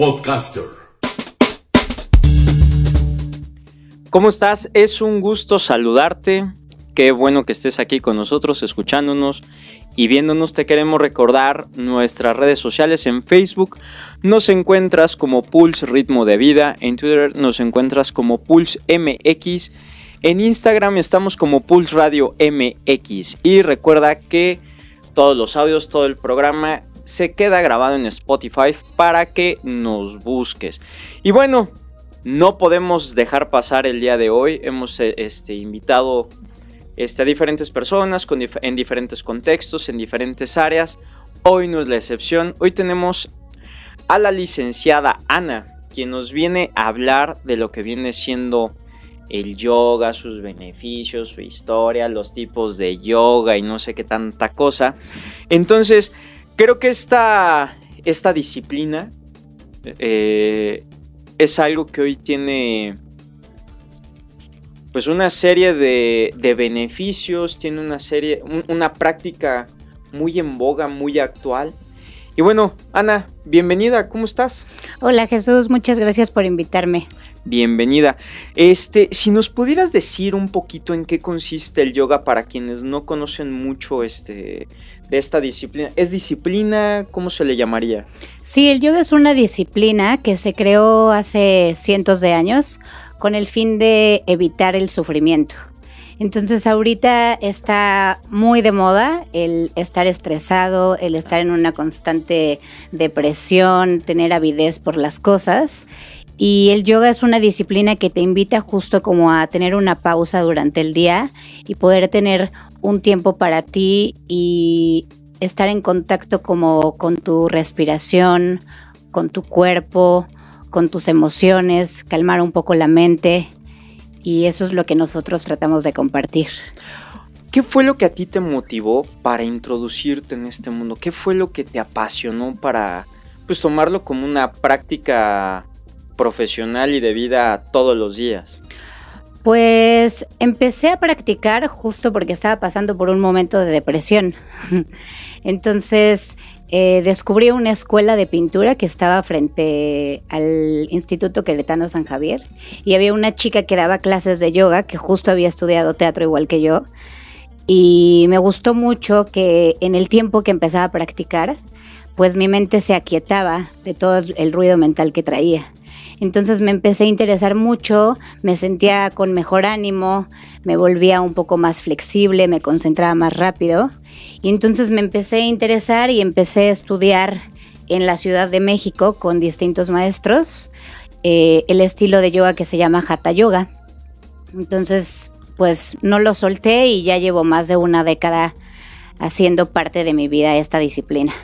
Podcaster. ¿Cómo estás? Es un gusto saludarte. Qué bueno que estés aquí con nosotros, escuchándonos y viéndonos. Te queremos recordar nuestras redes sociales en Facebook. Nos encuentras como Pulse Ritmo de Vida. En Twitter nos encuentras como Pulse MX. En Instagram estamos como Pulse Radio MX. Y recuerda que todos los audios, todo el programa se queda grabado en Spotify para que nos busques. Y bueno, no podemos dejar pasar el día de hoy. Hemos eh, este, invitado este, a diferentes personas en diferentes contextos, en diferentes áreas. Hoy no es la excepción. Hoy tenemos a la licenciada Ana, quien nos viene a hablar de lo que viene siendo el yoga, sus beneficios, su historia, los tipos de yoga y no sé qué tanta cosa. Entonces, creo que esta, esta disciplina eh, es algo que hoy tiene pues una serie de, beneficios, tiene una serie, una práctica muy en boga, muy actual. Y bueno, Ana, bienvenida, ¿cómo estás? Hola Jesús, muchas gracias por invitarme. Bienvenida. Este, si nos pudieras decir un poquito en qué consiste el yoga para quienes no conocen mucho este de esta disciplina. ¿Es disciplina? ¿Cómo se le llamaría? Sí, el yoga es una disciplina que se creó hace cientos de años con el fin de evitar el sufrimiento. Entonces ahorita está muy de moda el estar estresado, el estar en una constante depresión, tener avidez por las cosas. Y el yoga es una disciplina que te invita justo como a tener una pausa durante el día y poder tener un tiempo para ti y estar en contacto como con tu respiración, con tu cuerpo, con tus emociones, calmar un poco la mente y eso es lo que nosotros tratamos de compartir. ¿Qué fue lo que a ti te motivó para introducirte en este mundo? ¿Qué fue lo que te apasionó para pues tomarlo como una práctica profesional y de vida todos los días? Pues empecé a practicar justo porque estaba pasando por un momento de depresión. Entonces eh, descubrí una escuela de pintura que estaba frente al Instituto Queretano San Javier y había una chica que daba clases de yoga que justo había estudiado teatro igual que yo y me gustó mucho que en el tiempo que empezaba a practicar pues mi mente se aquietaba de todo el ruido mental que traía. Entonces me empecé a interesar mucho, me sentía con mejor ánimo, me volvía un poco más flexible, me concentraba más rápido y entonces me empecé a interesar y empecé a estudiar en la Ciudad de México con distintos maestros eh, el estilo de yoga que se llama Hatha Yoga. Entonces, pues no lo solté y ya llevo más de una década haciendo parte de mi vida esta disciplina.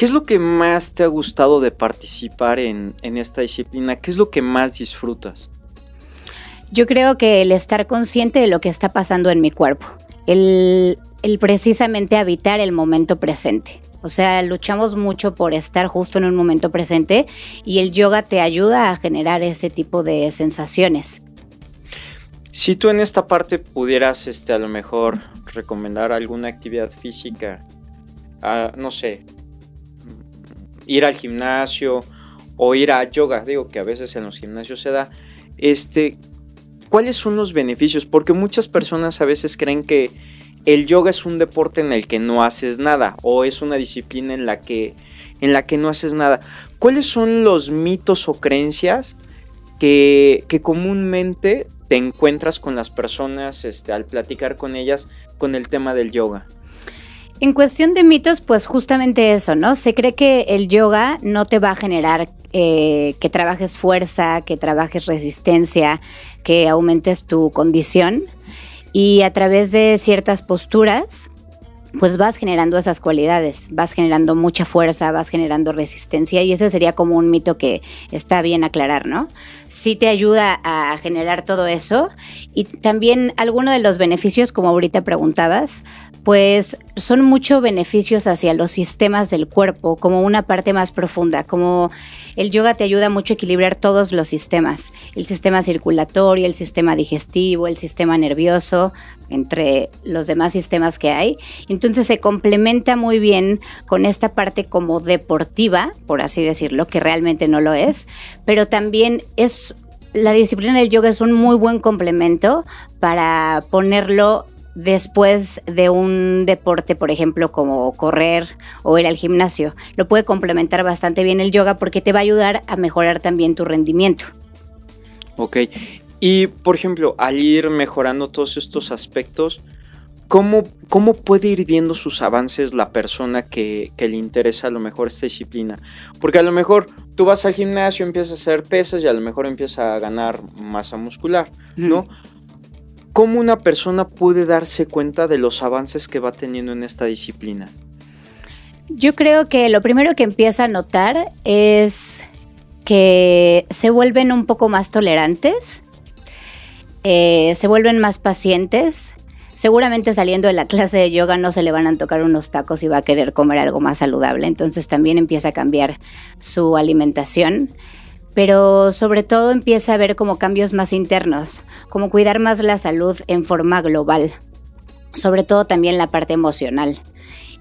¿Qué es lo que más te ha gustado de participar en, en esta disciplina? ¿Qué es lo que más disfrutas? Yo creo que el estar consciente de lo que está pasando en mi cuerpo, el el precisamente habitar el momento presente. O sea, luchamos mucho por estar justo en un momento presente y el yoga te ayuda a generar ese tipo de sensaciones. Si tú en esta parte pudieras, este, a lo mejor recomendar alguna actividad física, no sé, ir al gimnasio o ir a yoga, digo que a veces en los gimnasios se da, este, ¿cuáles son los beneficios? Porque muchas personas a veces creen que el yoga es un deporte en el que no haces nada o es una disciplina en la que en la que no haces nada. ¿Cuáles son los mitos o creencias que, comúnmente te encuentras con las personas este, al platicar con ellas con el tema del yoga? En cuestión de mitos, pues justamente eso, ¿no? Se cree que el yoga no te va a generar eh, que trabajes fuerza, que trabajes resistencia, que aumentes tu condición y a través de ciertas posturas pues vas generando esas cualidades, vas generando mucha fuerza, vas generando resistencia y ese sería como un mito que está bien aclarar, ¿no? Sí te ayuda a generar todo eso y también alguno de los beneficios, como ahorita preguntabas, pues son muchos beneficios hacia los sistemas del cuerpo, como una parte más profunda, como el yoga te ayuda mucho a equilibrar todos los sistemas, el sistema circulatorio, el sistema digestivo, el sistema nervioso, entre los demás sistemas que hay. Entonces se complementa muy bien con esta parte como deportiva, por así decirlo, que realmente no lo es, pero también es la disciplina del yoga es un muy buen complemento para ponerlo después de un deporte, por ejemplo, como correr o ir al gimnasio. Lo puede complementar bastante bien el yoga porque te va a ayudar a mejorar también tu rendimiento. Ok. Y, por ejemplo, al ir mejorando todos estos aspectos, ¿cómo, cómo puede ir viendo sus avances la persona que, le interesa a lo mejor esta disciplina? Porque a lo mejor tú vas al gimnasio, empiezas a hacer pesas y a lo mejor empiezas a ganar masa muscular, ¿no? ¿Cómo una persona puede darse cuenta de los avances que va teniendo en esta disciplina? Yo creo que lo primero que empieza a notar es que se vuelven un poco más tolerantes, eh, se vuelven más pacientes. Seguramente saliendo de la clase de yoga no se le van a tocar unos tacos y va a querer comer algo más saludable. Entonces también empieza a cambiar su alimentación pero sobre todo empieza a ver como cambios más internos, como cuidar más la salud en forma global, sobre todo también la parte emocional.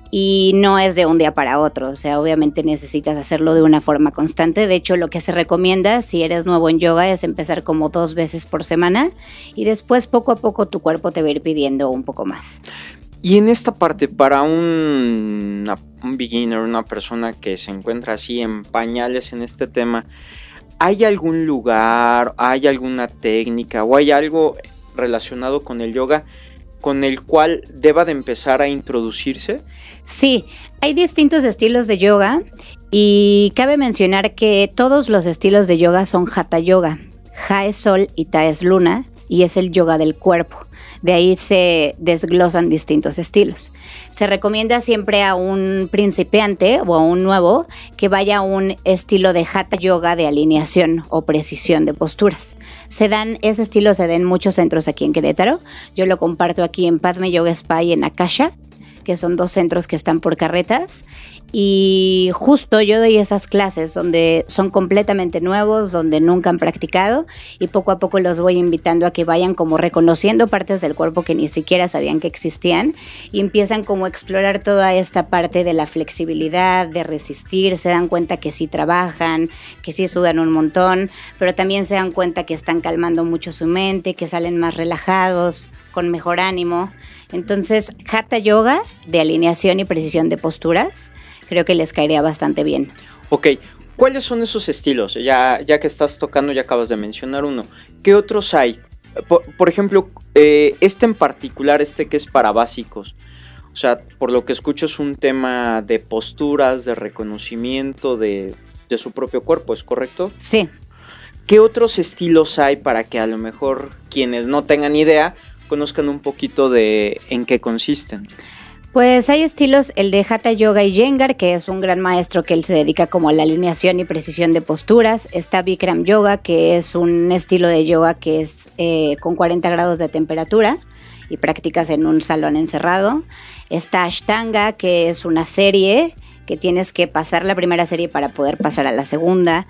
Y no es de un día para otro, o sea, obviamente necesitas hacerlo de una forma constante. De hecho, lo que se recomienda si eres nuevo en yoga es empezar como dos veces por semana y después poco a poco tu cuerpo te va a ir pidiendo un poco más. Y en esta parte, para un, un beginner, una persona que se encuentra así en pañales en este tema, ¿hay algún lugar, hay alguna técnica o hay algo relacionado con el yoga con el cual deba de empezar a introducirse? Sí, hay distintos estilos de yoga y cabe mencionar que todos los estilos de yoga son hatha yoga. Ha es sol y ta es luna y es el yoga del cuerpo. De ahí se desglosan distintos estilos. Se recomienda siempre a un principiante o a un nuevo que vaya a un estilo de hatha yoga de alineación o precisión de posturas. Se dan, ese estilo se da en muchos centros aquí en Querétaro. Yo lo comparto aquí en Padme Yoga Spa y en Akasha que son dos centros que están por carretas. Y justo yo doy esas clases donde son completamente nuevos, donde nunca han practicado y poco a poco los voy invitando a que vayan como reconociendo partes del cuerpo que ni siquiera sabían que existían y empiezan como a explorar toda esta parte de la flexibilidad, de resistir, se dan cuenta que sí trabajan, que sí sudan un montón, pero también se dan cuenta que están calmando mucho su mente, que salen más relajados, con mejor ánimo. Entonces, Hatha Yoga de alineación y precisión de posturas, creo que les caería bastante bien. Ok, ¿cuáles son esos estilos? Ya, ya que estás tocando, ya acabas de mencionar uno. ¿Qué otros hay? Por, ejemplo, eh, este en particular, este que es para básicos. O sea, por lo que escucho es un tema de posturas, de reconocimiento de, de su propio cuerpo, ¿es correcto? Sí. ¿Qué otros estilos hay para que a lo mejor quienes no tengan idea conozcan un poquito de en qué consisten. Pues hay estilos, el de Hatha Yoga y Yengar, que es un gran maestro que él se dedica como a la alineación y precisión de posturas. Está Bikram Yoga, que es un estilo de yoga que es eh, con 40 grados de temperatura y practicas en un salón encerrado. Está Ashtanga, que es una serie que tienes que pasar la primera serie para poder pasar a la segunda.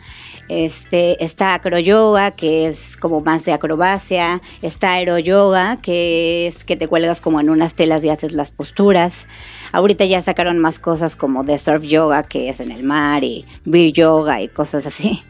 Este, está acroyoga, que es como más de acrobacia. Está aeroyoga, que es que te cuelgas como en unas telas y haces las posturas. Ahorita ya sacaron más cosas como de surf yoga, que es en el mar, y beer yoga y cosas así.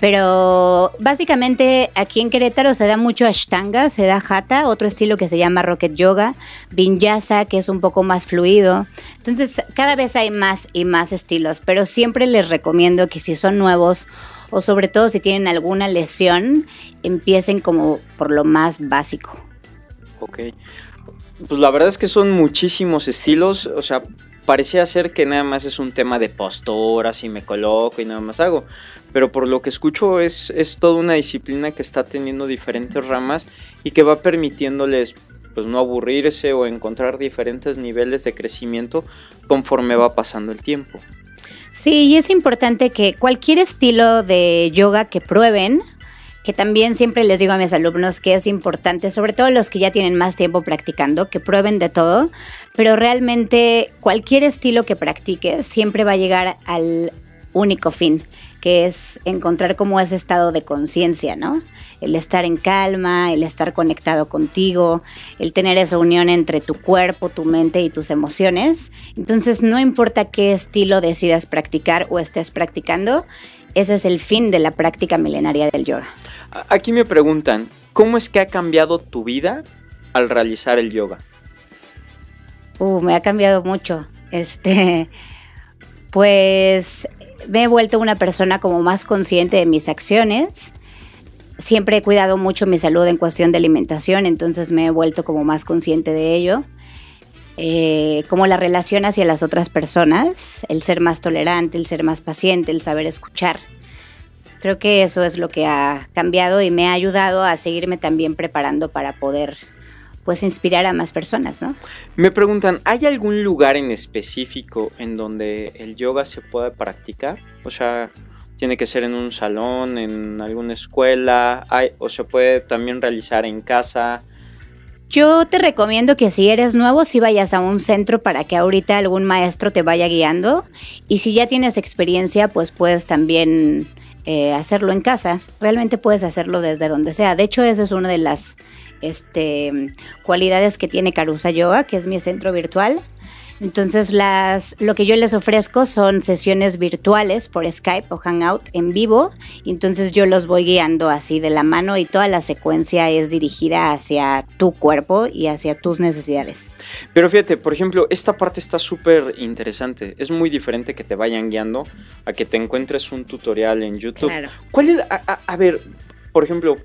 Pero básicamente aquí en Querétaro se da mucho Ashtanga, se da Hatha, otro estilo que se llama Rocket Yoga, Vinyasa, que es un poco más fluido. Entonces cada vez hay más y más estilos, pero siempre les recomiendo que si son nuevos o sobre todo si tienen alguna lesión, empiecen como por lo más básico. Ok. Pues la verdad es que son muchísimos estilos, o sea, parecía ser que nada más es un tema de posturas y me coloco y nada más hago. Pero por lo que escucho es, es toda una disciplina que está teniendo diferentes ramas y que va permitiéndoles pues no aburrirse o encontrar diferentes niveles de crecimiento conforme va pasando el tiempo. Sí, y es importante que cualquier estilo de yoga que prueben, que también siempre les digo a mis alumnos que es importante, sobre todo los que ya tienen más tiempo practicando, que prueben de todo, pero realmente cualquier estilo que practiques siempre va a llegar al único fin, que es encontrar como ese estado de conciencia, ¿no? El estar en calma, el estar conectado contigo, el tener esa unión entre tu cuerpo, tu mente y tus emociones. Entonces, no importa qué estilo decidas practicar o estés practicando, ese es el fin de la práctica milenaria del yoga. Aquí me preguntan, ¿cómo es que ha cambiado tu vida al realizar el yoga? Uh, me ha cambiado mucho. Este, pues me he vuelto una persona como más consciente de mis acciones. Siempre he cuidado mucho mi salud en cuestión de alimentación, entonces me he vuelto como más consciente de ello. Eh, como la relación hacia las otras personas, el ser más tolerante, el ser más paciente, el saber escuchar. Creo que eso es lo que ha cambiado y me ha ayudado a seguirme también preparando para poder pues inspirar a más personas, ¿no? Me preguntan, ¿hay algún lugar en específico en donde el yoga se pueda practicar? O sea, tiene que ser en un salón, en alguna escuela, o se puede también realizar en casa. Yo te recomiendo que si eres nuevo, si vayas a un centro para que ahorita algún maestro te vaya guiando. Y si ya tienes experiencia, pues puedes también eh, hacerlo en casa. Realmente puedes hacerlo desde donde sea. De hecho, esa es una de las este, cualidades que tiene Carusa Yoga, que es mi centro virtual. Entonces, las, lo que yo les ofrezco son sesiones virtuales por Skype o Hangout en vivo. entonces yo los voy guiando así de la mano y toda la secuencia es dirigida hacia tu cuerpo y hacia tus necesidades. Pero fíjate, por ejemplo, esta parte está súper interesante. Es muy diferente que te vayan guiando a que te encuentres un tutorial en YouTube. Claro. ¿Cuál es, a ver, por ejemplo,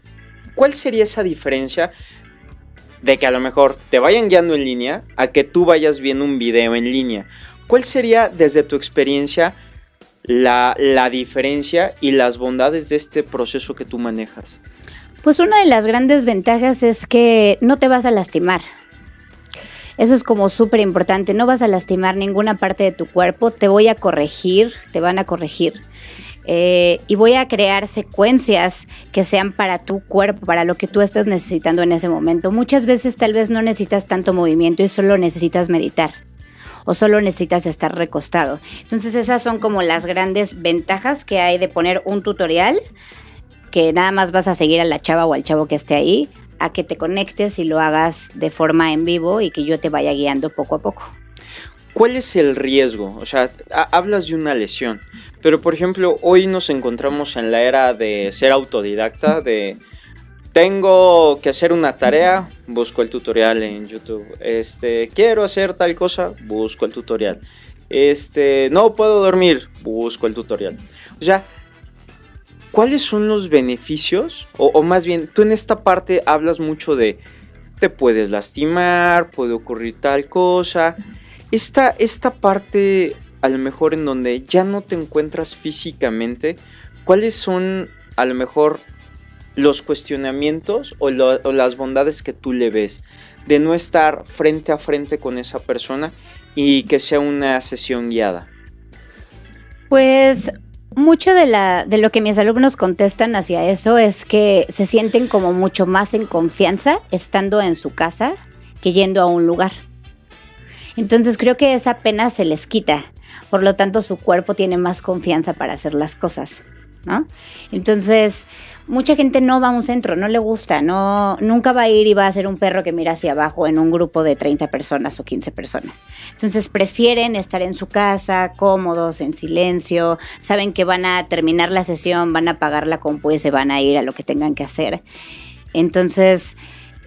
cuál sería esa diferencia? de que a lo mejor te vayan guiando en línea a que tú vayas viendo un video en línea. ¿Cuál sería desde tu experiencia la, diferencia y las bondades de este proceso que tú manejas? Pues una de las grandes ventajas es que no te vas a lastimar. Eso es como súper importante, no vas a lastimar ninguna parte de tu cuerpo, te voy a corregir, te van a corregir. Eh, y voy a crear secuencias que sean para tu cuerpo, para lo que tú estás necesitando en ese momento. Muchas veces tal vez no necesitas tanto movimiento y solo necesitas meditar o solo necesitas estar recostado. Entonces esas son como las grandes ventajas que hay de poner un tutorial que nada más vas a seguir a la chava o al chavo que esté ahí, a que te conectes y lo hagas de forma en vivo y que yo te vaya guiando poco a poco. ¿Cuál es el riesgo? O sea, hablas de una lesión, pero por ejemplo, hoy nos encontramos en la era de ser autodidacta, de tengo que hacer una tarea, busco el tutorial en YouTube. Este, quiero hacer tal cosa, busco el tutorial. Este, no puedo dormir, busco el tutorial. O sea, ¿cuáles son los beneficios? O, o más bien, tú en esta parte hablas mucho de te puedes lastimar, puede ocurrir tal cosa. Esta, esta parte, a lo mejor en donde ya no te encuentras físicamente, ¿cuáles son a lo mejor los cuestionamientos o, las bondades que tú le ves de no estar frente a frente con esa persona y que sea una sesión guiada? Pues mucho de, la, de lo que mis alumnos contestan hacia eso es que se sienten como mucho más en confianza estando en su casa que yendo a un lugar. Entonces creo que esa pena se les quita, por lo tanto su cuerpo tiene más confianza para hacer las cosas, ¿no? Entonces, mucha gente no va a un centro, no le gusta, no nunca va a ir y va a ser un perro que mira hacia abajo en un grupo de 30 personas o 15 personas. Entonces, prefieren estar en su casa, cómodos, en silencio, saben que van a terminar la sesión, van a apagar la compu se van a ir a lo que tengan que hacer. Entonces,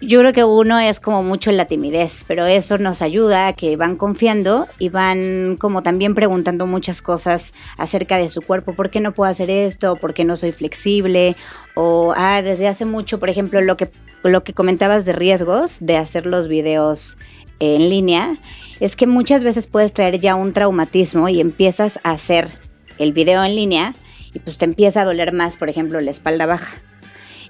yo creo que uno es como mucho la timidez, pero eso nos ayuda a que van confiando y van como también preguntando muchas cosas acerca de su cuerpo. ¿Por qué no puedo hacer esto? ¿Por qué no soy flexible? O, ah, desde hace mucho, por ejemplo, lo que, lo que comentabas de riesgos de hacer los videos en línea, es que muchas veces puedes traer ya un traumatismo y empiezas a hacer el video en línea y pues te empieza a doler más, por ejemplo, la espalda baja.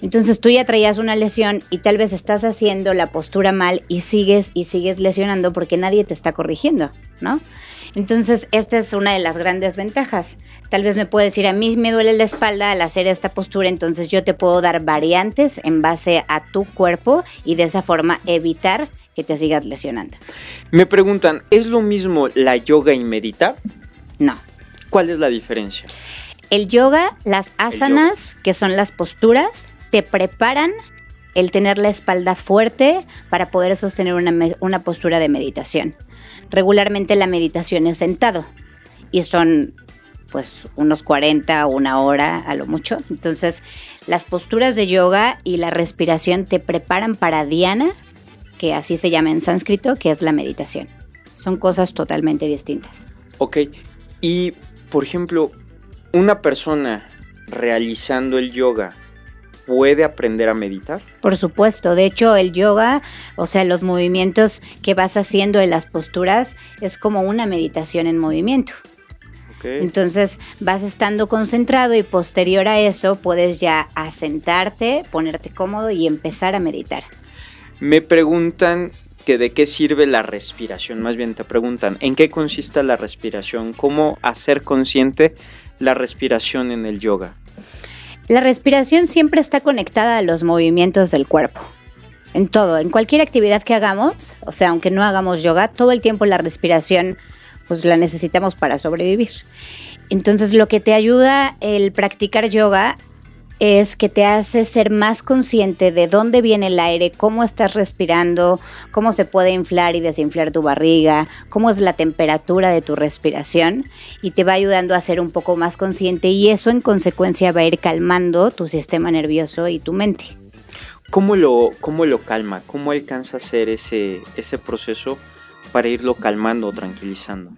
Entonces tú ya traías una lesión y tal vez estás haciendo la postura mal y sigues y sigues lesionando porque nadie te está corrigiendo, ¿no? Entonces, esta es una de las grandes ventajas. Tal vez me puedes decir, a mí me duele la espalda al hacer esta postura, entonces yo te puedo dar variantes en base a tu cuerpo y de esa forma evitar que te sigas lesionando. Me preguntan, ¿es lo mismo la yoga y meditar? No. ¿Cuál es la diferencia? El yoga, las asanas, que son las posturas, te preparan el tener la espalda fuerte para poder sostener una, una postura de meditación. Regularmente la meditación es sentado y son pues unos 40 o una hora a lo mucho. Entonces las posturas de yoga y la respiración te preparan para Diana, que así se llama en sánscrito, que es la meditación. Son cosas totalmente distintas. Ok, y por ejemplo, una persona realizando el yoga puede aprender a meditar? Por supuesto, de hecho el yoga, o sea, los movimientos que vas haciendo en las posturas es como una meditación en movimiento. Entonces vas estando concentrado y posterior a eso puedes ya asentarte, ponerte cómodo y empezar a meditar. Me preguntan que de qué sirve la respiración, más bien te preguntan, ¿en qué consiste la respiración? ¿Cómo hacer consciente la respiración en el yoga? La respiración siempre está conectada a los movimientos del cuerpo. En todo, en cualquier actividad que hagamos, o sea, aunque no hagamos yoga, todo el tiempo la respiración pues la necesitamos para sobrevivir. Entonces, lo que te ayuda el practicar yoga es que te hace ser más consciente de dónde viene el aire, cómo estás respirando, cómo se puede inflar y desinflar tu barriga, cómo es la temperatura de tu respiración y te va ayudando a ser un poco más consciente y eso en consecuencia va a ir calmando tu sistema nervioso y tu mente. ¿Cómo lo, cómo lo calma? ¿Cómo alcanza a hacer ese, ese proceso para irlo calmando o tranquilizando?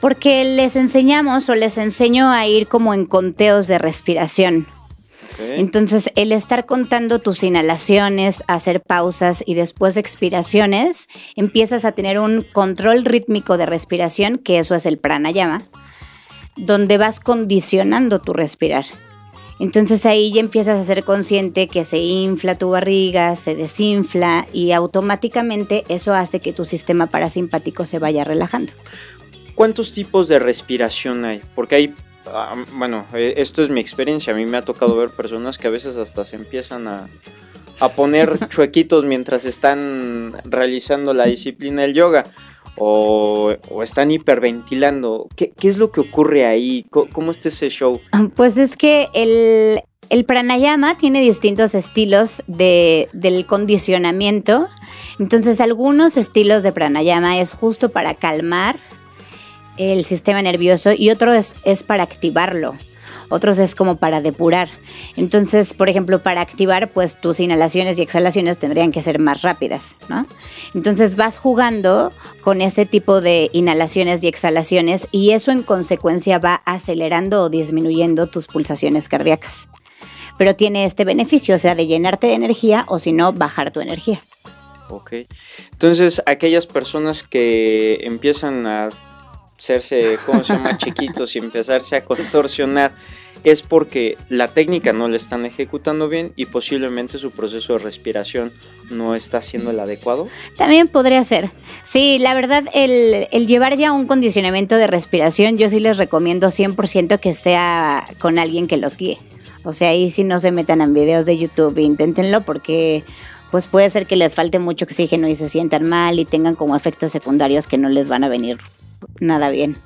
Porque les enseñamos o les enseño a ir como en conteos de respiración. Entonces, el estar contando tus inhalaciones, hacer pausas y después expiraciones, empiezas a tener un control rítmico de respiración, que eso es el pranayama, donde vas condicionando tu respirar. Entonces ahí ya empiezas a ser consciente que se infla tu barriga, se desinfla y automáticamente eso hace que tu sistema parasimpático se vaya relajando. ¿Cuántos tipos de respiración hay? Porque hay Ah, bueno, eh, esto es mi experiencia. A mí me ha tocado ver personas que a veces hasta se empiezan a, poner chuequitos mientras están realizando la disciplina del yoga o, están hiperventilando. ¿Qué, es lo que ocurre ahí? ¿Cómo, está ese show? Pues es que el, el pranayama tiene distintos estilos de, del condicionamiento. Entonces, algunos estilos de pranayama es justo para calmar el sistema nervioso y otro es, es para activarlo. Otros es como para depurar. Entonces, por ejemplo, para activar, pues tus inhalaciones y exhalaciones tendrían que ser más rápidas, ¿no? Entonces vas jugando con ese tipo de inhalaciones y exhalaciones y eso en consecuencia va acelerando o disminuyendo tus pulsaciones cardíacas. Pero tiene este beneficio, o sea, de llenarte de energía o si no, bajar tu energía. Ok. Entonces, aquellas personas que empiezan a hacerse, ¿cómo se llama?, chiquitos y empezarse a contorsionar, es porque la técnica no le están ejecutando bien y posiblemente su proceso de respiración no está siendo el adecuado? También podría ser. Sí, la verdad, el, el llevar ya un condicionamiento de respiración, yo sí les recomiendo 100% que sea con alguien que los guíe. O sea, ahí sí no se metan en videos de YouTube, inténtenlo porque pues puede ser que les falte mucho oxígeno y se sientan mal y tengan como efectos secundarios que no les van a venir nada bien.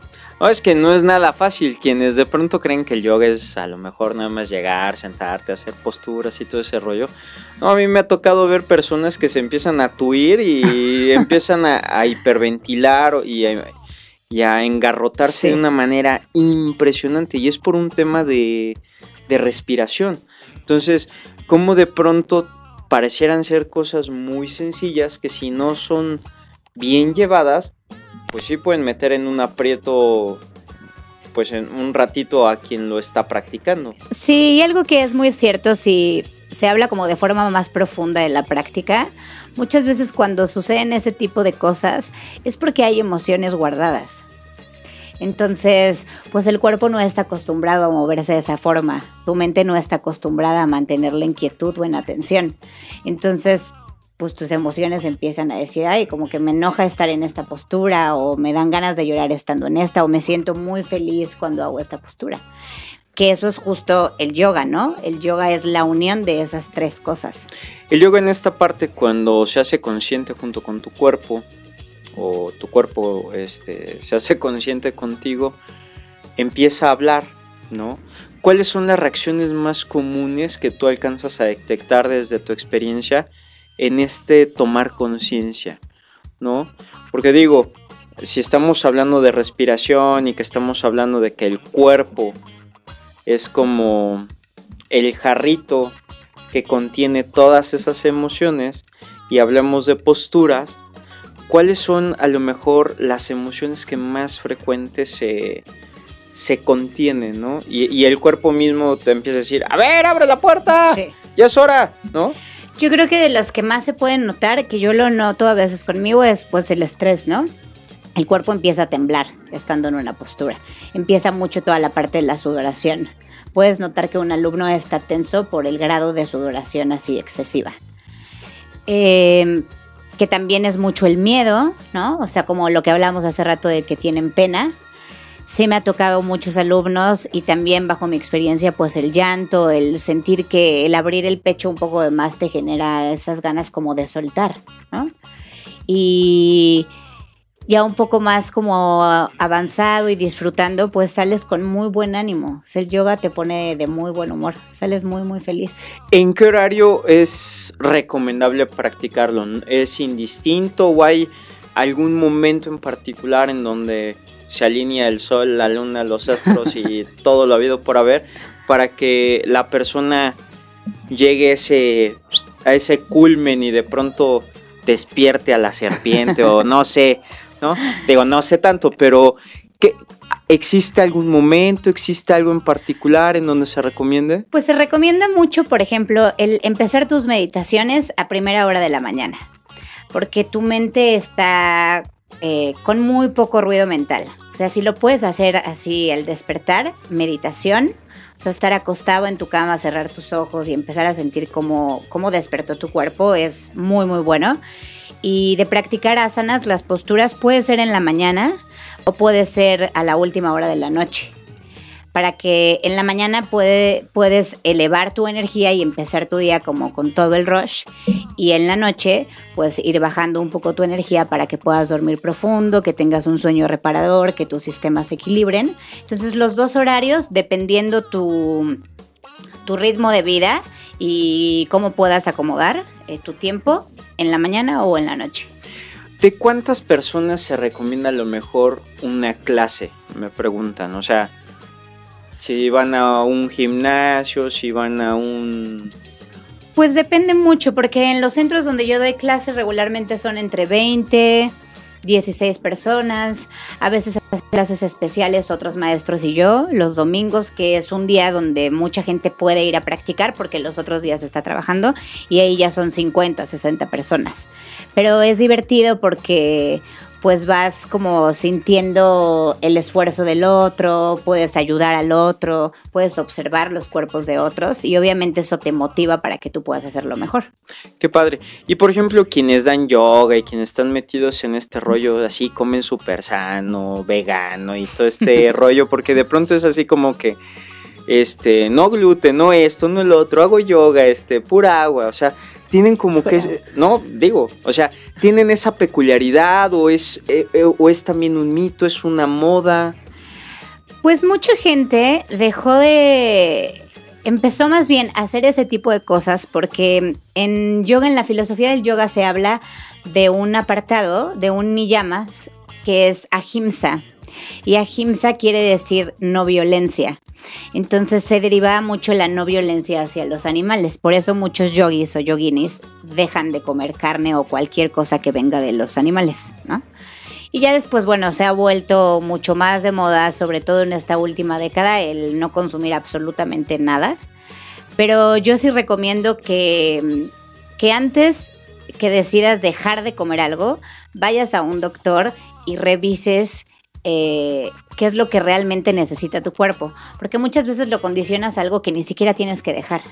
No, es que no es nada fácil. Quienes de pronto creen que el yoga es a lo mejor nada más llegar, sentarte, hacer posturas y todo ese rollo. No, a mí me ha tocado ver personas que se empiezan a tuir y empiezan a, hiperventilar y a, engarrotarse de una manera impresionante. Y es por un tema de, de respiración. Entonces, como de pronto parecieran ser cosas muy sencillas que si no son bien llevadas, pues sí pueden meter en un aprieto pues en un ratito a quien lo está practicando. Sí, y algo que es muy cierto si se habla como de forma más profunda de la práctica, muchas veces cuando suceden ese tipo de cosas es porque hay emociones guardadas. Entonces, pues el cuerpo no está acostumbrado a moverse de esa forma. Tu mente no está acostumbrada a mantener la inquietud o en atención. Entonces, pues tus emociones empiezan a decir, ay, como que me enoja estar en esta postura o me dan ganas de llorar estando en esta o me siento muy feliz cuando hago esta postura. Que eso es justo el yoga, ¿no? El yoga es la unión de esas tres cosas. El yoga en esta parte cuando se hace consciente junto con tu cuerpo o tu cuerpo este, se hace consciente contigo, empieza a hablar, ¿no? ¿Cuáles son las reacciones más comunes que tú alcanzas a detectar desde tu experiencia? En este tomar conciencia, ¿no? Porque digo, si estamos hablando de respiración y que estamos hablando de que el cuerpo es como el jarrito que contiene todas esas emociones y hablamos de posturas, ¿cuáles son a lo mejor las emociones que más frecuentes se, se contienen, ¿no? Y, el cuerpo mismo te empieza a decir, a ver, abre la puerta, ya es hora, ¿no? Yo creo que de las que más se pueden notar, que yo lo noto a veces conmigo, es pues el estrés, ¿no? El cuerpo empieza a temblar estando en una postura. Empieza mucho toda la parte de la sudoración. Puedes notar que un alumno está tenso por el grado de sudoración así excesiva. Em, que también es mucho el miedo, ¿no? O sea, como lo que hablamos hace rato de que tienen pena, sí me ha tocado muchos alumnos y también bajo mi experiencia pues el llanto, el sentir que el abrir el pecho un poco de más te genera esas ganas como de soltar, ¿no? Y ya un poco más como avanzado y disfrutando, pues sales con muy buen ánimo. El yoga te pone de muy buen humor, sales muy muy feliz. ¿En qué horario es recomendable practicarlo? ¿Es indistinto o hay algún momento en particular en donde se alinea el sol, la luna, los astros y todo lo habido por haber para que la persona llegue a ese, a ese culmen y de pronto despierte a la serpiente o no sé, ¿no? Digo, no sé tanto, pero ¿qué, ¿existe algún momento, existe algo en particular en donde se recomiende? Pues se recomienda mucho, por ejemplo, el empezar tus meditaciones a primera hora de la mañana, porque tu mente está eh, con muy poco ruido mental. O sea, si lo puedes hacer así al despertar, meditación, o sea, estar acostado en tu cama, cerrar tus ojos y empezar a sentir cómo, cómo despertó tu cuerpo es muy, muy bueno. Y de practicar asanas, las posturas puede ser en la mañana o puede ser a la última hora de la noche para que en la mañana puede, puedes elevar tu energía y empezar tu día como con todo el rush y en la noche pues ir bajando un poco tu energía para que puedas dormir profundo, que tengas un sueño reparador, que tus sistemas se equilibren. Entonces los dos horarios dependiendo tu, tu ritmo de vida y cómo puedas acomodar eh, tu tiempo en la mañana o en la noche. ¿De cuántas personas se recomienda a lo mejor una clase? Me preguntan, o sea, si van a un gimnasio, si van a un... Pues depende mucho, porque en los centros donde yo doy clases regularmente son entre 20, 16 personas, a veces clases especiales otros maestros y yo, los domingos que es un día donde mucha gente puede ir a practicar porque los otros días está trabajando y ahí ya son 50, 60 personas. Pero es divertido porque pues vas como sintiendo el esfuerzo del otro, puedes ayudar al otro, puedes observar los cuerpos de otros y obviamente eso te motiva para que tú puedas hacerlo mejor. Qué padre. Y por ejemplo, quienes dan yoga y quienes están metidos en este rollo así, comen súper sano, vegano y todo este rollo, porque de pronto es así como que este, no gluten, no esto, no el otro, hago yoga, este, pura agua, o sea, tienen como que, no, digo, o sea, tienen esa peculiaridad o es, eh, eh, o es también un mito, es una moda. Pues mucha gente dejó de, empezó más bien a hacer ese tipo de cosas porque en yoga, en la filosofía del yoga se habla de un apartado, de un niyamas, que es ahimsa. Y ahimsa quiere decir no violencia. Entonces se deriva mucho la no violencia hacia los animales. Por eso muchos yogis o yoginis dejan de comer carne o cualquier cosa que venga de los animales, ¿no? Y ya después, bueno, se ha vuelto mucho más de moda, sobre todo en esta última década, el no consumir absolutamente nada. Pero yo sí recomiendo que, que antes que decidas dejar de comer algo, vayas a un doctor y revises eh, qué es lo que realmente necesita tu cuerpo, porque muchas veces lo condicionas a algo que ni siquiera tienes que dejar.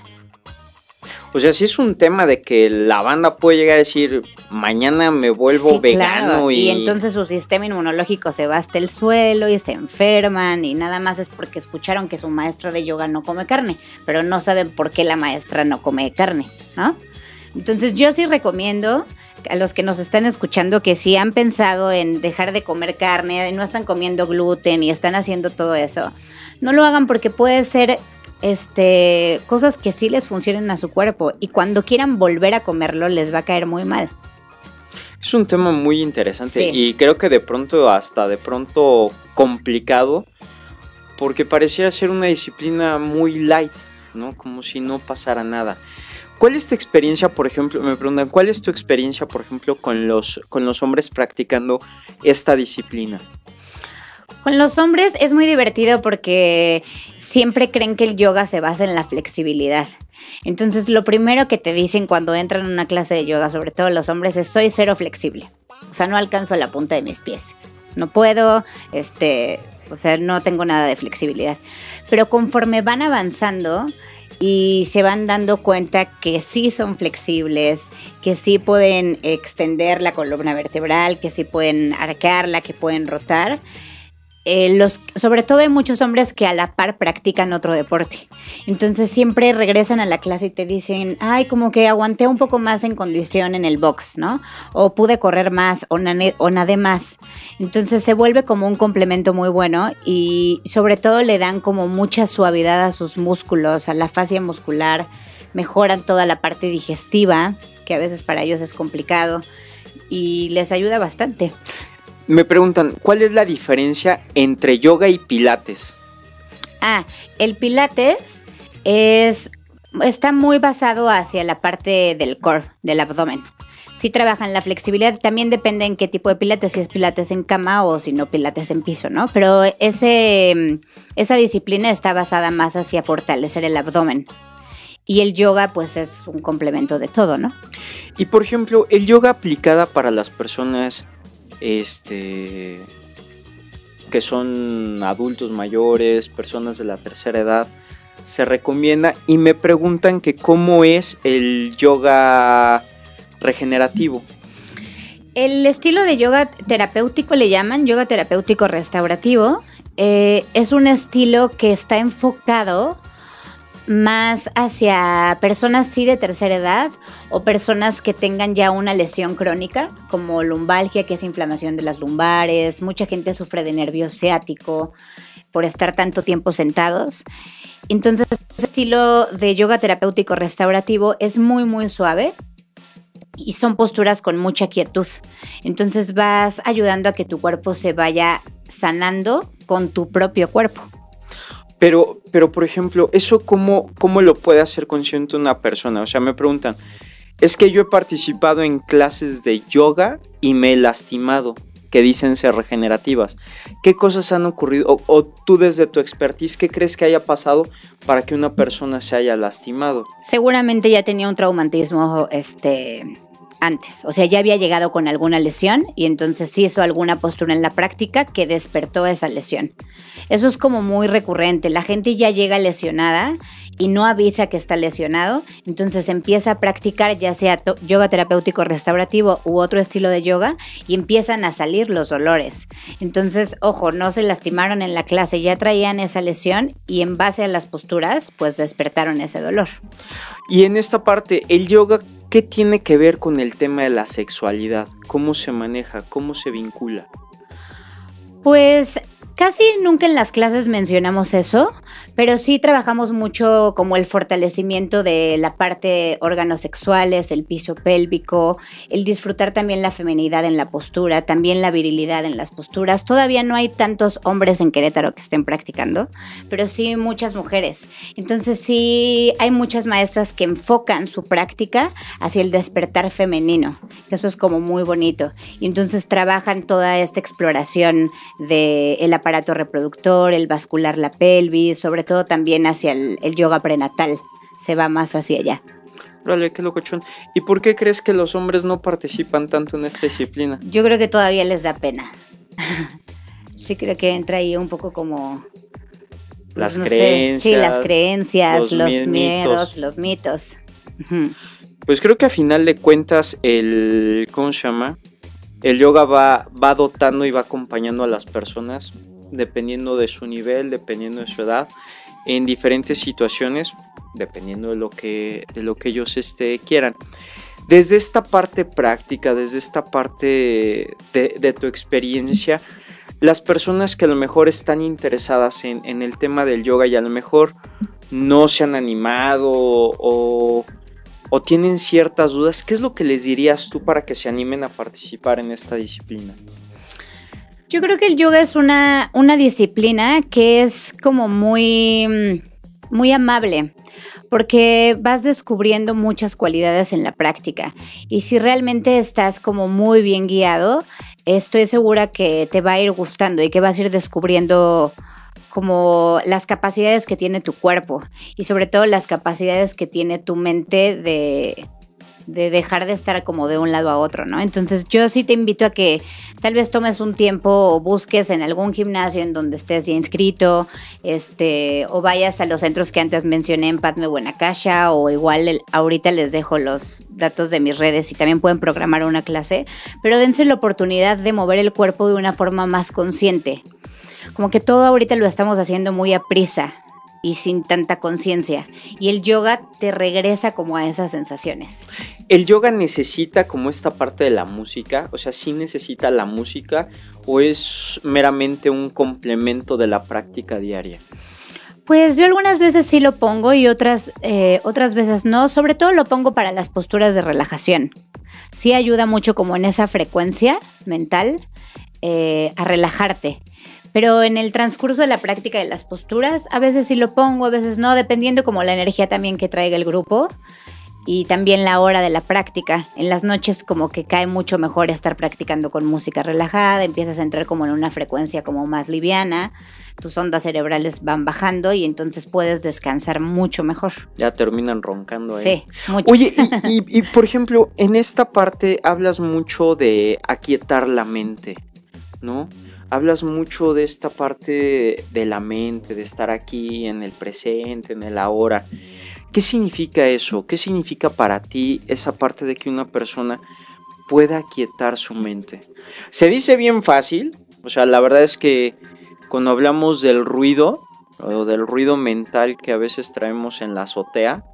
O sea, sí es un tema de que la banda puede llegar a decir, mañana me vuelvo vegano y... y... entonces su sistema inmunológico se va hasta el suelo y se enferman y nada más es porque escucharon que su maestra de yoga no come carne, pero no saben por qué la maestra no come carne, ¿no? Entonces yo sí recomiendo a los que nos están escuchando que si han pensado en dejar de comer carne, no están comiendo gluten y están haciendo todo eso, no lo hagan porque puede ser este, cosas que sí les funcionen a su cuerpo y cuando quieran volver a comerlo les va a caer muy mal. Es un tema muy interesante y creo que de pronto, hasta de pronto complicado, porque pareciera ser una disciplina muy light, ¿no? Como si no pasara nada. ¿Cuál es tu experiencia, por ejemplo, me preguntan, cuál es tu experiencia, por ejemplo, con los, con los hombres practicando esta disciplina? Con los hombres es muy divertido porque siempre creen que el yoga se basa en la flexibilidad. Entonces, lo primero que te dicen cuando entran en una clase de yoga, sobre todo los hombres, es soy cero flexible. O sea, no alcanzo la punta de mis pies. No puedo, este, o sea, no tengo nada de flexibilidad. Pero conforme van avanzando, y se van dando cuenta que sí son flexibles, que sí pueden extender la columna vertebral, que sí pueden arquearla, que pueden rotar. Eh, los, sobre todo hay muchos hombres que a la par practican otro deporte. Entonces siempre regresan a la clase y te dicen, ay, como que aguanté un poco más en condición en el box, ¿no? O pude correr más o, o nadé más. Entonces se vuelve como un complemento muy bueno y sobre todo le dan como mucha suavidad a sus músculos, a la fascia muscular, mejoran toda la parte digestiva, que a veces para ellos es complicado y les ayuda bastante. Me preguntan, ¿cuál es la diferencia entre yoga y pilates? Ah, el pilates es está muy basado hacia la parte del core, del abdomen. Sí trabajan la flexibilidad, también depende en qué tipo de pilates, si es pilates en cama o si no pilates en piso, ¿no? Pero ese, esa disciplina está basada más hacia fortalecer el abdomen. Y el yoga pues es un complemento de todo, ¿no? Y por ejemplo, el yoga aplicada para las personas este, que son adultos mayores, personas de la tercera edad, se recomienda y me preguntan que cómo es el yoga regenerativo. El estilo de yoga terapéutico le llaman yoga terapéutico restaurativo. Eh, es un estilo que está enfocado más hacia personas sí de tercera edad o personas que tengan ya una lesión crónica, como lumbalgia, que es inflamación de las lumbares. Mucha gente sufre de nervio ciático por estar tanto tiempo sentados. Entonces, este estilo de yoga terapéutico restaurativo es muy, muy suave y son posturas con mucha quietud. Entonces vas ayudando a que tu cuerpo se vaya sanando con tu propio cuerpo. Pero, pero por ejemplo, ¿eso cómo, cómo lo puede hacer consciente una persona? O sea, me preguntan, es que yo he participado en clases de yoga y me he lastimado, que dicen ser regenerativas. ¿Qué cosas han ocurrido? O, tú desde tu expertise, ¿qué crees que haya pasado para que una persona se haya lastimado? Seguramente ya tenía un traumatismo este, antes, o sea, ya había llegado con alguna lesión y entonces hizo alguna postura en la práctica que despertó esa lesión. Eso es como muy recurrente. La gente ya llega lesionada y no avisa que está lesionado, entonces empieza a practicar ya sea yoga terapéutico restaurativo u otro estilo de yoga y empiezan a salir los dolores. Entonces, ojo, no se lastimaron en la clase, ya traían esa lesión y en base a las posturas, pues despertaron ese dolor. Y en esta parte, el yoga, ¿qué tiene que ver con el tema de la sexualidad? ¿Cómo se maneja? ¿Cómo se vincula? Pues Casi nunca en las clases mencionamos eso, pero sí trabajamos mucho como el fortalecimiento de la parte órganos sexuales, el piso pélvico, el disfrutar también la feminidad en la postura, también la virilidad en las posturas. Todavía no hay tantos hombres en Querétaro que estén practicando, pero sí muchas mujeres. Entonces sí hay muchas maestras que enfocan su práctica hacia el despertar femenino, que eso es como muy bonito. Y entonces trabajan toda esta exploración del el aparato reproductor, el vascular la pelvis, sobre todo también hacia el, yoga prenatal, se va más hacia allá. Vale, qué locochón. ¿Y por qué crees que los hombres no participan tanto en esta disciplina? Yo creo que todavía les da pena. Sí, creo que entra ahí un poco como... pues, Las no sé, creencias. sí, las creencias, los los, mi- miedos, mitos. los mitos. Pues creo que a final de cuentas el, ¿cómo se llama? El yoga va, va dotando y va acompañando a las personas dependiendo de su nivel, dependiendo de su edad, en diferentes situaciones, dependiendo de lo que, de lo que ellos este, quieran. Desde esta parte práctica, desde esta parte de, tu experiencia, las personas que a lo mejor están interesadas en, el tema del yoga y a lo mejor no se han animado o tienen ciertas dudas, ¿qué es lo que les dirías tú para que se animen a participar en esta disciplina? Yo creo que el yoga es una, una disciplina que es como muy, mm, muy amable, porque vas descubriendo muchas cualidades en la práctica. Y si realmente estás como muy bien guiado, estoy segura que te va a ir gustando y que vas a ir descubriendo como las capacidades que tiene tu cuerpo y sobre todo las capacidades que tiene tu mente de, de dejar de estar como de un lado a otro, ¿no? Entonces yo sí te invito a que tal vez tomes un tiempo o busques en algún gimnasio en donde estés ya inscrito, este, o vayas a los centros que antes mencioné en Padme Buenacasha, o igual ahorita les dejo los datos de mis redes y también pueden programar una clase, pero dense la oportunidad de mover el cuerpo de una forma más consciente. Como que todo ahorita lo estamos haciendo muy a prisa y sin tanta conciencia. Y el yoga te regresa como a esas sensaciones. ¿El yoga necesita como esta parte de la música? O sea, ¿sí necesita la música o es meramente un complemento de la práctica diaria? Pues yo algunas veces sí lo pongo y otras, eh, otras veces no. Sobre todo lo pongo para las posturas de relajación. Sí ayuda mucho como en esa frecuencia mental eh, a relajarte. Pero en el transcurso de la práctica de las posturas, a veces sí lo pongo, a veces no, dependiendo como la energía también que traiga el grupo y también la hora de la práctica. En las noches como que cae mucho mejor estar practicando con música relajada, empiezas a entrar como en una frecuencia como más liviana, tus ondas cerebrales van bajando y entonces puedes descansar mucho mejor. Ya terminan roncando ahí. Sí, mucho. Oye, y, y- y, por ejemplo, en esta parte hablas mucho de aquietar la mente, ¿no? Hablas mucho de esta parte de la mente, de estar aquí en el presente, en el ahora. ¿Qué significa eso? ¿Qué significa para ti esa parte de que una persona pueda aquietar su mente? Se dice bien fácil, o sea, la verdad es que cuando hablamos del ruido o del ruido mental que a veces traemos en la azotea,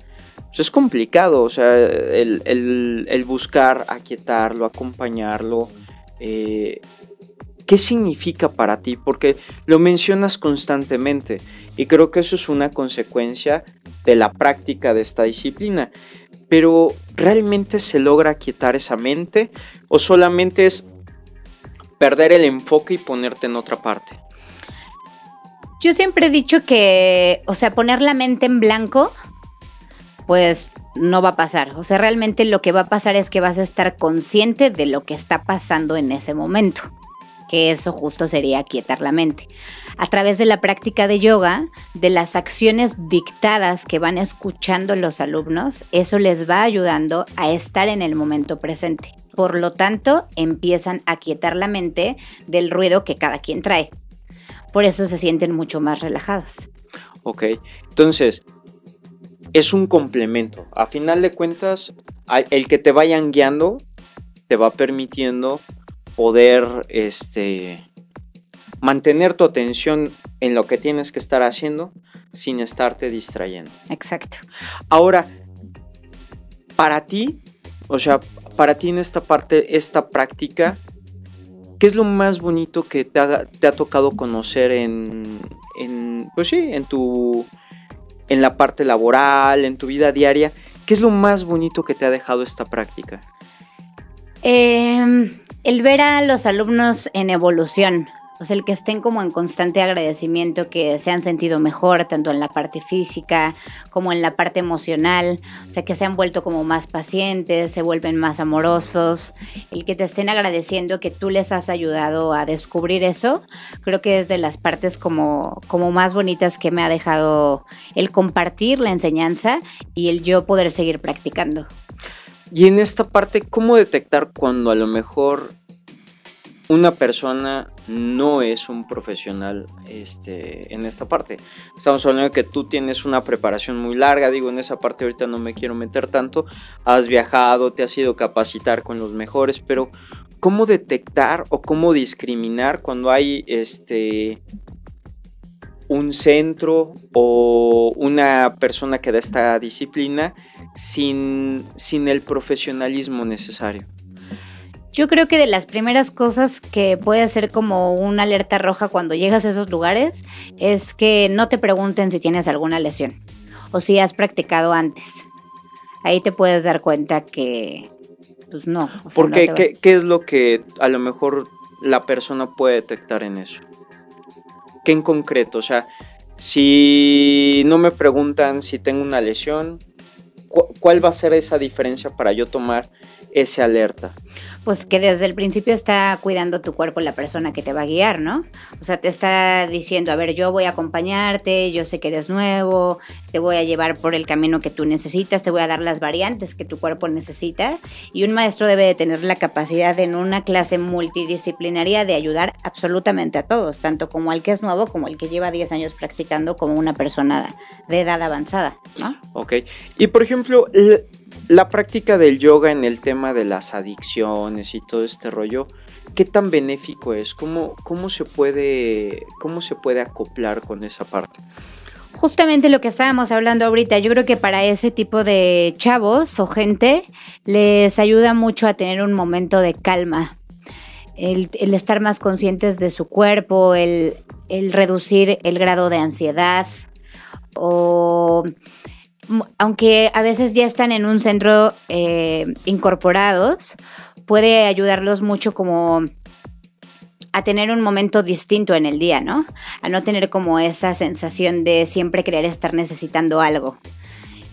pues es complicado, o sea, el buscar aquietarlo, acompañarlo. eh, ¿Qué significa para ti? Porque lo mencionas constantemente y creo que eso es una consecuencia de la práctica de esta disciplina. Pero ¿realmente se logra aquietar esa mente o solamente es perder el enfoque y ponerte en otra parte? Yo siempre he dicho que, o sea, poner la mente en blanco, pues no va a pasar. O sea, realmente lo que va a pasar es que vas a estar consciente de lo que está pasando en ese momento. Que eso justo sería quietar la mente. A través de la práctica de yoga, de las acciones dictadas que van escuchando los alumnos, eso les va ayudando a estar en el momento presente. Por lo tanto, empiezan a quietar la mente del ruido que cada quien trae. Por eso se sienten mucho más relajados. Ok, entonces es un complemento. A final de cuentas, el que te vayan guiando te va permitiendo poder este, mantener tu atención en lo que tienes que estar haciendo sin estarte distrayendo. Exacto. Ahora, para ti, o sea, para ti en esta parte, esta práctica, ¿qué es lo más bonito que te, haga- te ha tocado conocer en, en, pues sí, en tu, en la parte laboral, en tu vida diaria? ¿Qué es lo más bonito que te ha dejado esta práctica? Eh, el ver a los alumnos en evolución, o sea, el que estén como en constante agradecimiento, que se han sentido mejor, tanto en la parte física como en la parte emocional, o sea, que se han vuelto como más pacientes, se vuelven más amorosos, el que te estén agradeciendo que tú les has ayudado a descubrir eso, creo que es de las partes como, como más bonitas que me ha dejado el compartir la enseñanza y el yo poder seguir practicando. Y en esta parte, ¿cómo detectar cuando a lo mejor una persona no es un profesional este, en esta parte. Estamos hablando de que tú tienes una preparación muy larga, digo, en esa parte ahorita no me quiero meter tanto, has viajado, te has ido capacitar con los mejores, pero ¿cómo detectar o cómo discriminar cuando hay este un centro o una persona que da esta disciplina sin, sin el profesionalismo necesario? Yo creo que de las primeras cosas que puede ser como una alerta roja cuando llegas a esos lugares es que no te pregunten si tienes alguna lesión o si has practicado antes. Ahí te puedes dar cuenta que, pues no. Porque, ¿qué, ¿qué es lo que a lo mejor la persona puede detectar en eso? ¿Qué en concreto? O sea, si no me preguntan si tengo una lesión, ¿cuál va a ser esa diferencia para yo tomar ese alerta? pues que desde el principio está cuidando tu cuerpo la persona que te va a guiar, ¿no? O sea, te está diciendo, a ver, yo voy a acompañarte, yo sé que eres nuevo, te voy a llevar por el camino que tú necesitas, te voy a dar las variantes que tu cuerpo necesita. Y un maestro debe de tener la capacidad en una clase multidisciplinaria de ayudar absolutamente a todos, tanto como al que es nuevo, como el que lleva 10 años practicando, como una persona de edad avanzada, ¿no? Ok. Y por ejemplo, la práctica del yoga en el tema de las adicciones y todo este rollo, ¿qué tan benéfico es? ¿Cómo, cómo, se, puede, cómo se puede acoplar con esa parte? Justamente lo que estábamos hablando ahorita, yo creo que para ese tipo de chavos o gente les ayuda mucho a tener un momento de calma, el, estar más conscientes de su cuerpo, el, el reducir el grado de ansiedad o aunque a veces ya están en un centro eh, incorporados, puede ayudarlos mucho como a tener un momento distinto en el día, ¿no? A no tener como esa sensación de siempre querer estar necesitando algo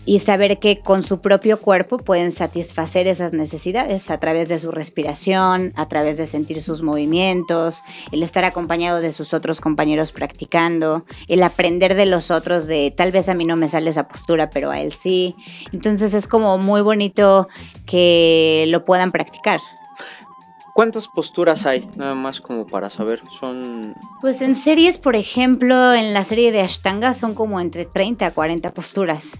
y saber que con su propio cuerpo pueden satisfacer esas necesidades a través de su respiración, a través de sentir sus movimientos, el estar acompañado de sus otros compañeros practicando, el aprender de los otros de tal vez a mí no me sale esa postura, pero a él sí. Entonces es como muy bonito que lo puedan practicar. ¿Cuántas posturas hay? Nada más como para saber. Son. Pues en series, por ejemplo, en la serie de Ashtanga son como entre 30 a 40 posturas.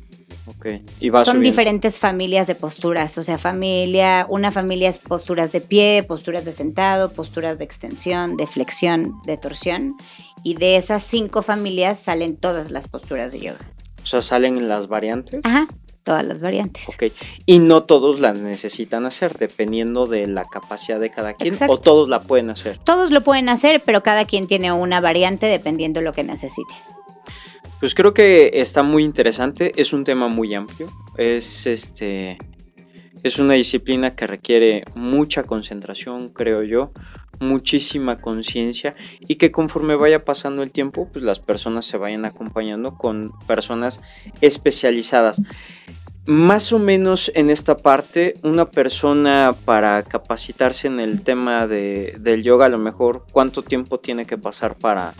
Y va Son diferentes familias de posturas, o sea, familia, una familia es posturas de pie, posturas de sentado, posturas de extensión, de flexión, de torsión, y de esas cinco familias salen todas las posturas de yoga. O sea, salen las variantes. Ajá, todas las variantes. Ok, y no todos las necesitan hacer, dependiendo de la capacidad de cada quien, o todos la pueden hacer. Todos lo pueden hacer, pero cada quien tiene una variante dependiendo de lo que necesite. Pues creo que está muy interesante, es un tema muy amplio, es este es una disciplina que requiere mucha concentración, creo yo, muchísima conciencia y que conforme vaya pasando el tiempo, pues las personas se vayan acompañando con personas especializadas. Más o menos en esta parte, una persona para capacitarse en el tema de, del yoga, a lo mejor, ¿cuánto tiempo tiene que pasar para,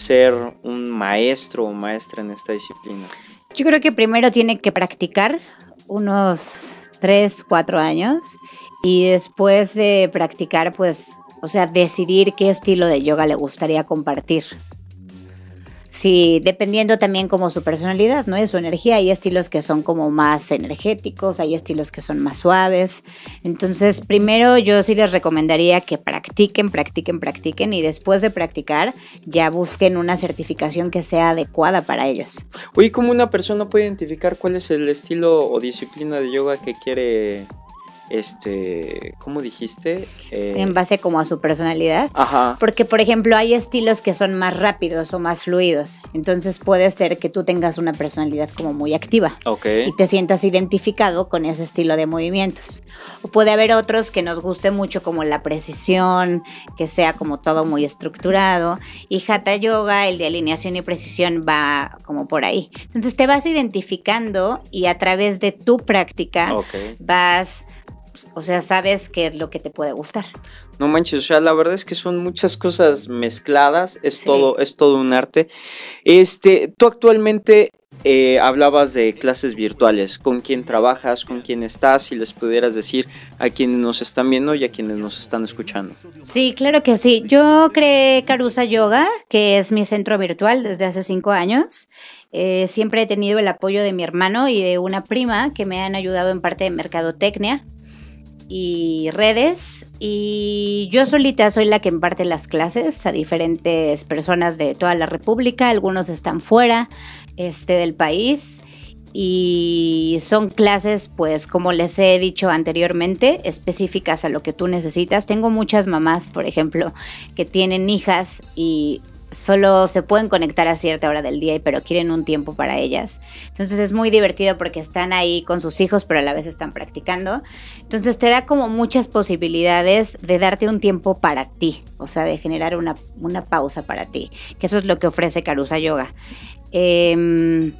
ser un maestro o maestra en esta disciplina? Yo creo que primero tiene que practicar unos 3, 4 años y después de practicar, pues, o sea, decidir qué estilo de yoga le gustaría compartir. Sí, dependiendo también como su personalidad, ¿no? De su energía. Hay estilos que son como más energéticos, hay estilos que son más suaves. Entonces, primero yo sí les recomendaría que practiquen, practiquen, practiquen y después de practicar ya busquen una certificación que sea adecuada para ellos. Oye, ¿cómo una persona puede identificar cuál es el estilo o disciplina de yoga que quiere este, ¿cómo dijiste? Eh, en base como a su personalidad. Ajá. Porque, por ejemplo, hay estilos que son más rápidos o más fluidos. Entonces puede ser que tú tengas una personalidad como muy activa. Ok. Y te sientas identificado con ese estilo de movimientos. O puede haber otros que nos guste mucho como la precisión, que sea como todo muy estructurado. Y Hatha Yoga, el de alineación y precisión, va como por ahí. Entonces te vas identificando y a través de tu práctica vas o sea, sabes qué es lo que te puede gustar. No manches, o sea, la verdad es que son muchas cosas mezcladas, es todo, es todo un arte. Este, tú actualmente eh, hablabas de clases virtuales, con quién trabajas, con quién estás, si les pudieras decir a quienes nos están viendo y a quienes nos están escuchando. Sí, claro que sí. Yo creé Carusa Yoga, que es mi centro virtual desde hace cinco años. Eh, siempre he tenido el apoyo de mi hermano y de una prima que me han ayudado en parte de mercadotecnia y redes. Y yo solita soy la que imparte las clases a diferentes personas de toda la República, algunos están fuera este, del país. Y son clases pues como les he dicho anteriormente específicas a lo que tú necesitas. Tengo muchas mamás, por ejemplo, que tienen hijas y solo se pueden conectar a cierta hora del día, pero quieren un tiempo para ellas. Entonces es muy divertido porque están ahí con sus hijos, pero a la vez están practicando. Entonces te da como muchas posibilidades de darte un tiempo para ti, o sea, de generar una, pausa para ti, que eso es lo que ofrece Carusa Yoga. Em,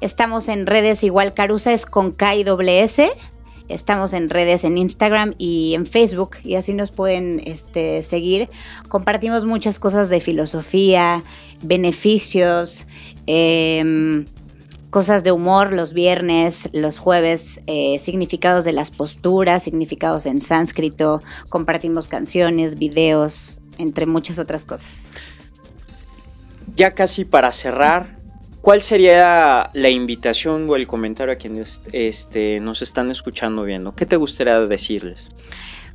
estamos en redes igual, Carusa es con K y S Estamos en redes en Instagram y en Facebook y así nos pueden este, seguir. Compartimos muchas cosas de filosofía, beneficios, em, cosas de humor los viernes, los jueves, eh, significados de las posturas, significados en sánscrito, compartimos canciones, videos, entre muchas otras cosas. Ya casi para cerrar, ¿Cuál sería la invitación o el comentario a quienes este, nos están escuchando viendo? ¿Qué te gustaría decirles?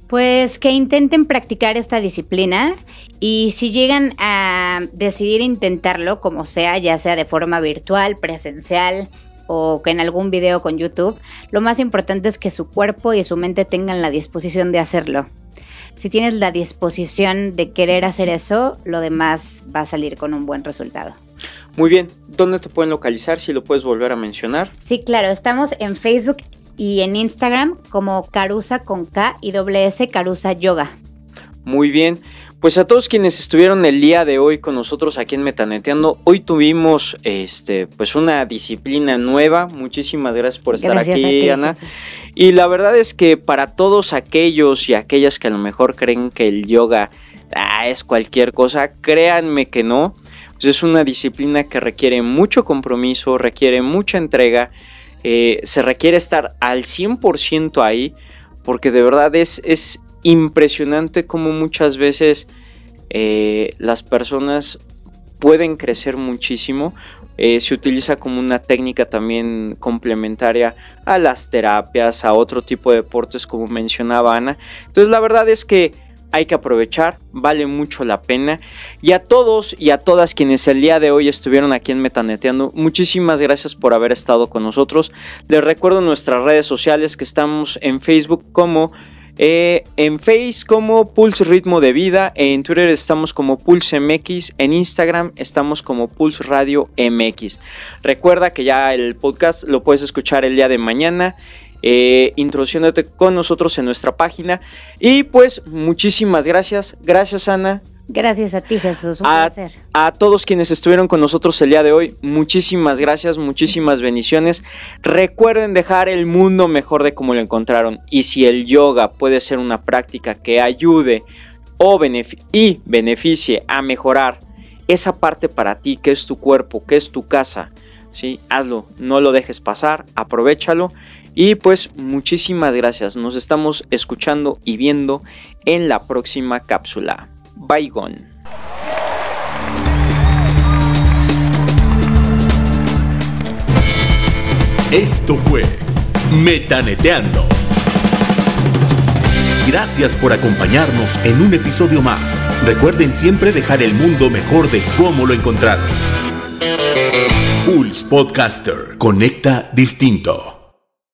Pues que intenten practicar esta disciplina y si llegan a decidir intentarlo, como sea, ya sea de forma virtual, presencial o en algún video con YouTube, lo más importante es que su cuerpo y su mente tengan la disposición de hacerlo. Si tienes la disposición de querer hacer eso, lo demás va a salir con un buen resultado. Muy bien, ¿dónde te pueden localizar? Si lo puedes volver a mencionar. Sí, claro, estamos en Facebook y en Instagram como Carusa con K y doble S Carusa Yoga. Muy bien, pues a todos quienes estuvieron el día de hoy con nosotros aquí en Metaneteando, hoy tuvimos este pues una disciplina nueva. Muchísimas gracias por estar aquí, Ana. Y la verdad es que para todos aquellos y aquellas que a lo mejor creen que el yoga ah, es cualquier cosa, créanme que no. Pues, es una disciplina que requiere mucho compromiso, requiere mucha entrega, eh, se requiere estar al 100% ahí, porque de verdad es, es impresionante cómo muchas veces eh, las personas pueden crecer muchísimo. Eh, se utiliza como una técnica también complementaria a las terapias, a otro tipo de deportes como mencionaba Ana. Entonces la verdad es que hay que aprovechar, vale mucho la pena. Y a todos y a todas quienes el día de hoy estuvieron aquí en Metaneteando, muchísimas gracias por haber estado con nosotros. Les recuerdo nuestras redes sociales que estamos en Facebook como... Eh, en Face como Pulse Ritmo de Vida, en Twitter estamos como Pulse MX, en Instagram estamos como Pulse Radio MX. Recuerda que ya el podcast lo puedes escuchar el día de mañana eh, introduciéndote con nosotros en nuestra página. Y pues muchísimas gracias. Gracias Ana. Gracias a ti Jesús, un a, placer. A todos quienes estuvieron con nosotros el día de hoy, muchísimas gracias, muchísimas bendiciones. Recuerden dejar el mundo mejor de como lo encontraron. Y si el yoga puede ser una práctica que ayude o y beneficie a mejorar esa parte para ti, que es tu cuerpo, que es tu casa, ¿sí? hazlo, no lo dejes pasar, aprovechalo y pues muchísimas gracias. Nos estamos escuchando y viendo en la próxima cápsula. Bye Esto fue Metaneteando. Gracias por acompañarnos en un episodio más. Recuerden siempre dejar el mundo mejor de cómo lo encontraron. Pulse Podcaster. Conecta distinto.